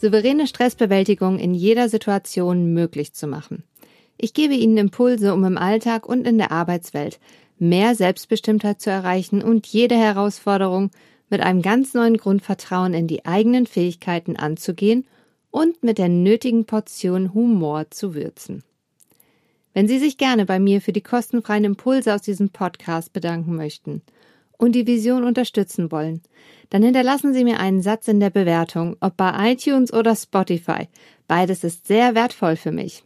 souveräne Stressbewältigung in jeder Situation möglich zu machen. Ich gebe Ihnen Impulse, um im Alltag und in der Arbeitswelt mehr Selbstbestimmtheit zu erreichen und jede Herausforderung mit einem ganz neuen Grundvertrauen in die eigenen Fähigkeiten anzugehen und mit der nötigen Portion Humor zu würzen. Wenn Sie sich gerne bei mir für die kostenfreien Impulse aus diesem Podcast bedanken möchten und die Vision unterstützen wollen, dann hinterlassen Sie mir einen Satz in der Bewertung, ob bei iTunes oder Spotify. Beides ist sehr wertvoll für mich.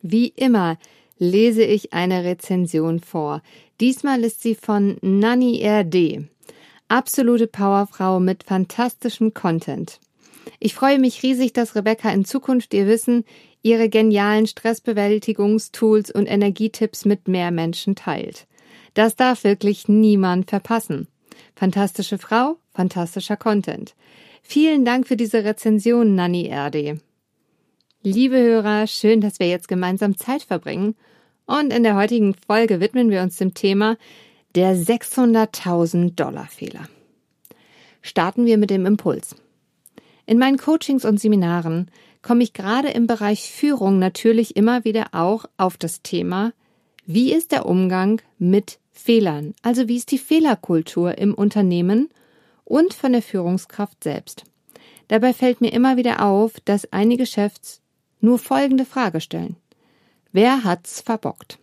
Wie immer lese ich eine Rezension vor. Diesmal ist sie von Nanny RD. Absolute Powerfrau mit fantastischem Content. Ich freue mich riesig, dass Rebecca in Zukunft ihr Wissen, ihre genialen Stressbewältigungstools und Energietipps mit mehr Menschen teilt. Das darf wirklich niemand verpassen. Fantastische Frau, fantastischer Content. Vielen Dank für diese Rezension, Nanny RD. Liebe Hörer, schön, dass wir jetzt gemeinsam Zeit verbringen. Und in der heutigen Folge widmen wir uns dem Thema der 600.000 Dollar Fehler. Starten wir mit dem Impuls. In meinen Coachings und Seminaren komme ich gerade im Bereich Führung natürlich immer wieder auch auf das Thema, wie ist der Umgang mit Fehlern, also wie ist die Fehlerkultur im Unternehmen und von der Führungskraft selbst. Dabei fällt mir immer wieder auf, dass einige Chefs nur folgende Frage stellen. Wer hat's verbockt?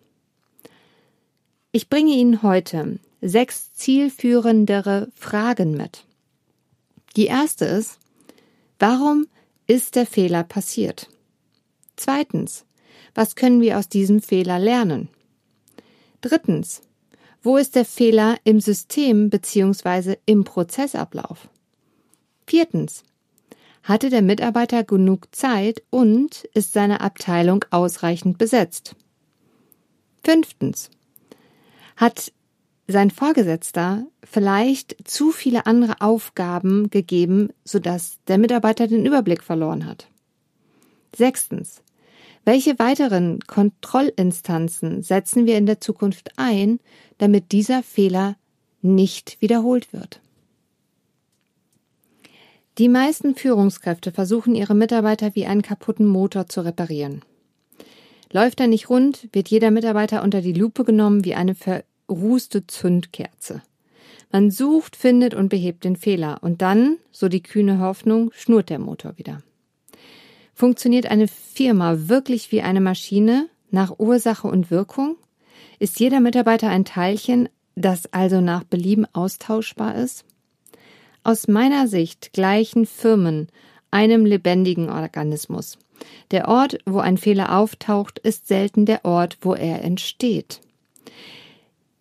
Ich bringe Ihnen heute sechs zielführendere Fragen mit. Die erste ist, warum ist der Fehler passiert? Zweitens, was können wir aus diesem Fehler lernen? Drittens, wo ist der Fehler im System bzw. im Prozessablauf? Viertens. Hatte der Mitarbeiter genug Zeit und ist seine Abteilung ausreichend besetzt? Fünftens. Hat sein Vorgesetzter vielleicht zu viele andere Aufgaben gegeben, sodass der Mitarbeiter den Überblick verloren hat? Sechstens. Welche weiteren Kontrollinstanzen setzen wir in der Zukunft ein, damit dieser Fehler nicht wiederholt wird? Die meisten Führungskräfte versuchen ihre Mitarbeiter wie einen kaputten Motor zu reparieren. Läuft er nicht rund, wird jeder Mitarbeiter unter die Lupe genommen wie eine verrußte Zündkerze. Man sucht, findet und behebt den Fehler und dann, so die kühne Hoffnung, schnurrt der Motor wieder. Funktioniert eine Firma wirklich wie eine Maschine nach Ursache und Wirkung? Ist jeder Mitarbeiter ein Teilchen, das also nach Belieben austauschbar ist? Aus meiner Sicht gleichen Firmen einem lebendigen Organismus. Der Ort, wo ein Fehler auftaucht, ist selten der Ort, wo er entsteht.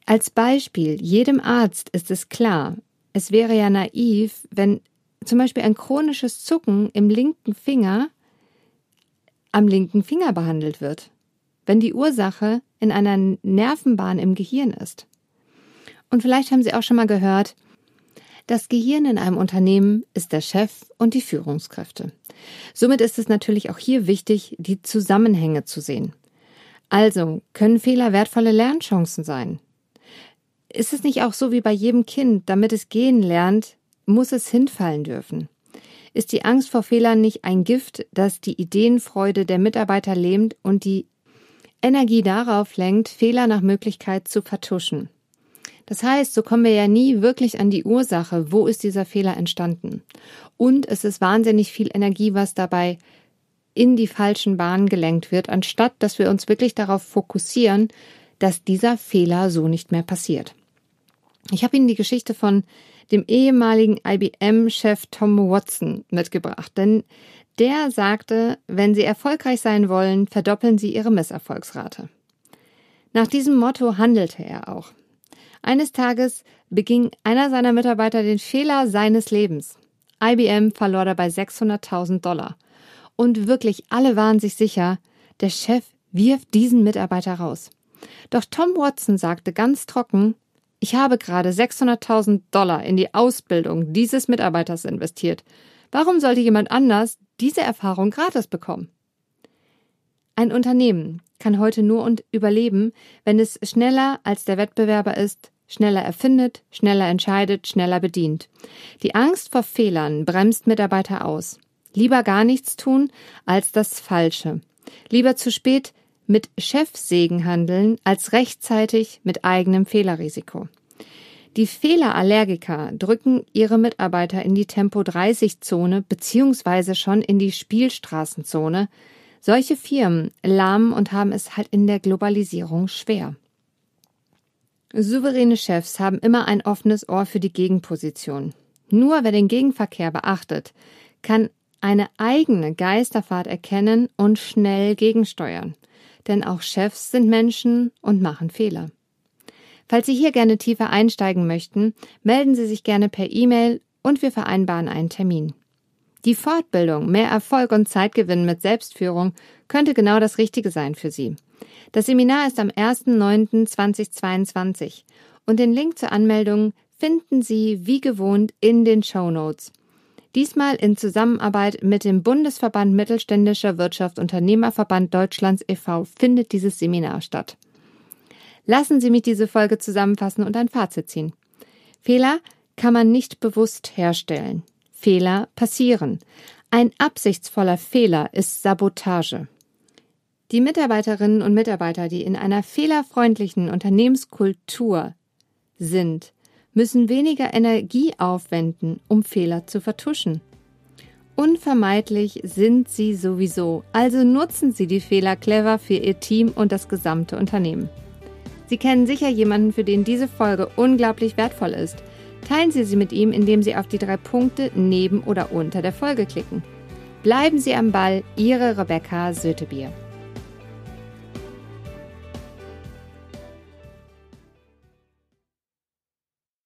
Als Beispiel, jedem Arzt ist es klar, es wäre ja naiv, wenn zum Beispiel ein chronisches Zucken im linken Finger am linken Finger behandelt wird, wenn die Ursache in einer Nervenbahn im Gehirn ist. Und vielleicht haben Sie auch schon mal gehört, das Gehirn in einem Unternehmen ist der Chef und die Führungskräfte. Somit ist es natürlich auch hier wichtig, die Zusammenhänge zu sehen. Also können Fehler wertvolle Lernchancen sein. Ist es nicht auch so wie bei jedem Kind, damit es gehen lernt, muss es hinfallen dürfen? Ist die Angst vor Fehlern nicht ein Gift, das die Ideenfreude der Mitarbeiter lähmt und die Energie darauf lenkt, Fehler nach Möglichkeit zu vertuschen? Das heißt, so kommen wir ja nie wirklich an die Ursache, wo ist dieser Fehler entstanden. Und es ist wahnsinnig viel Energie, was dabei in die falschen Bahnen gelenkt wird, anstatt dass wir uns wirklich darauf fokussieren, dass dieser Fehler so nicht mehr passiert. Ich habe Ihnen die Geschichte von dem ehemaligen IBM-Chef Tom Watson mitgebracht, denn der sagte, wenn Sie erfolgreich sein wollen, verdoppeln Sie Ihre Misserfolgsrate. Nach diesem Motto handelte er auch. Eines Tages beging einer seiner Mitarbeiter den Fehler seines Lebens. IBM verlor dabei 600.000 Dollar. und wirklich alle waren sich sicher, der Chef wirft diesen Mitarbeiter raus. Doch Tom Watson sagte ganz trocken, ich habe gerade 600.000 Dollar in die Ausbildung dieses Mitarbeiters investiert. Warum sollte jemand anders diese Erfahrung gratis bekommen? Ein Unternehmen kann heute nur und überleben, wenn es schneller als der Wettbewerber ist, schneller erfindet, schneller entscheidet, schneller bedient. Die Angst vor Fehlern bremst Mitarbeiter aus. Lieber gar nichts tun als das Falsche. Lieber zu spät mit Chefsegen handeln als rechtzeitig mit eigenem Fehlerrisiko. Die Fehlerallergiker drücken ihre Mitarbeiter in die Tempo-30-Zone beziehungsweise schon in die Spielstraßenzone. Solche Firmen lahmen und haben es halt in der Globalisierung schwer. Souveräne Chefs haben immer ein offenes Ohr für die Gegenposition. Nur wer den Gegenverkehr beachtet, kann eine eigene Geisterfahrt erkennen und schnell gegensteuern. Denn auch Chefs sind Menschen und machen Fehler. Falls Sie hier gerne tiefer einsteigen möchten, melden Sie sich gerne per E-Mail und wir vereinbaren einen Termin. Die Fortbildung Mehr Erfolg und Zeitgewinn mit Selbstführung könnte genau das Richtige sein für Sie. Das Seminar ist am 1.9.2022 und den Link zur Anmeldung finden Sie wie gewohnt in den Show Notes. Diesmal in Zusammenarbeit mit dem Bundesverband Mittelständischer Wirtschaft Unternehmerverband Deutschlands e.V. findet dieses Seminar statt. Lassen Sie mich diese Folge zusammenfassen und ein Fazit ziehen. Fehler kann man nicht bewusst herstellen. Fehler passieren. Ein absichtsvoller Fehler ist Sabotage. Die Mitarbeiterinnen und Mitarbeiter, die in einer fehlerfreundlichen Unternehmenskultur sind, müssen weniger Energie aufwenden, um Fehler zu vertuschen. Unvermeidlich sind sie sowieso, also nutzen Sie die Fehler clever für Ihr Team und das gesamte Unternehmen. Sie kennen sicher jemanden, für den diese Folge unglaublich wertvoll ist. Teilen Sie sie mit ihm, indem Sie auf die drei Punkte neben oder unter der Folge klicken. Bleiben Sie am Ball, Ihre Rebecca Sötebier.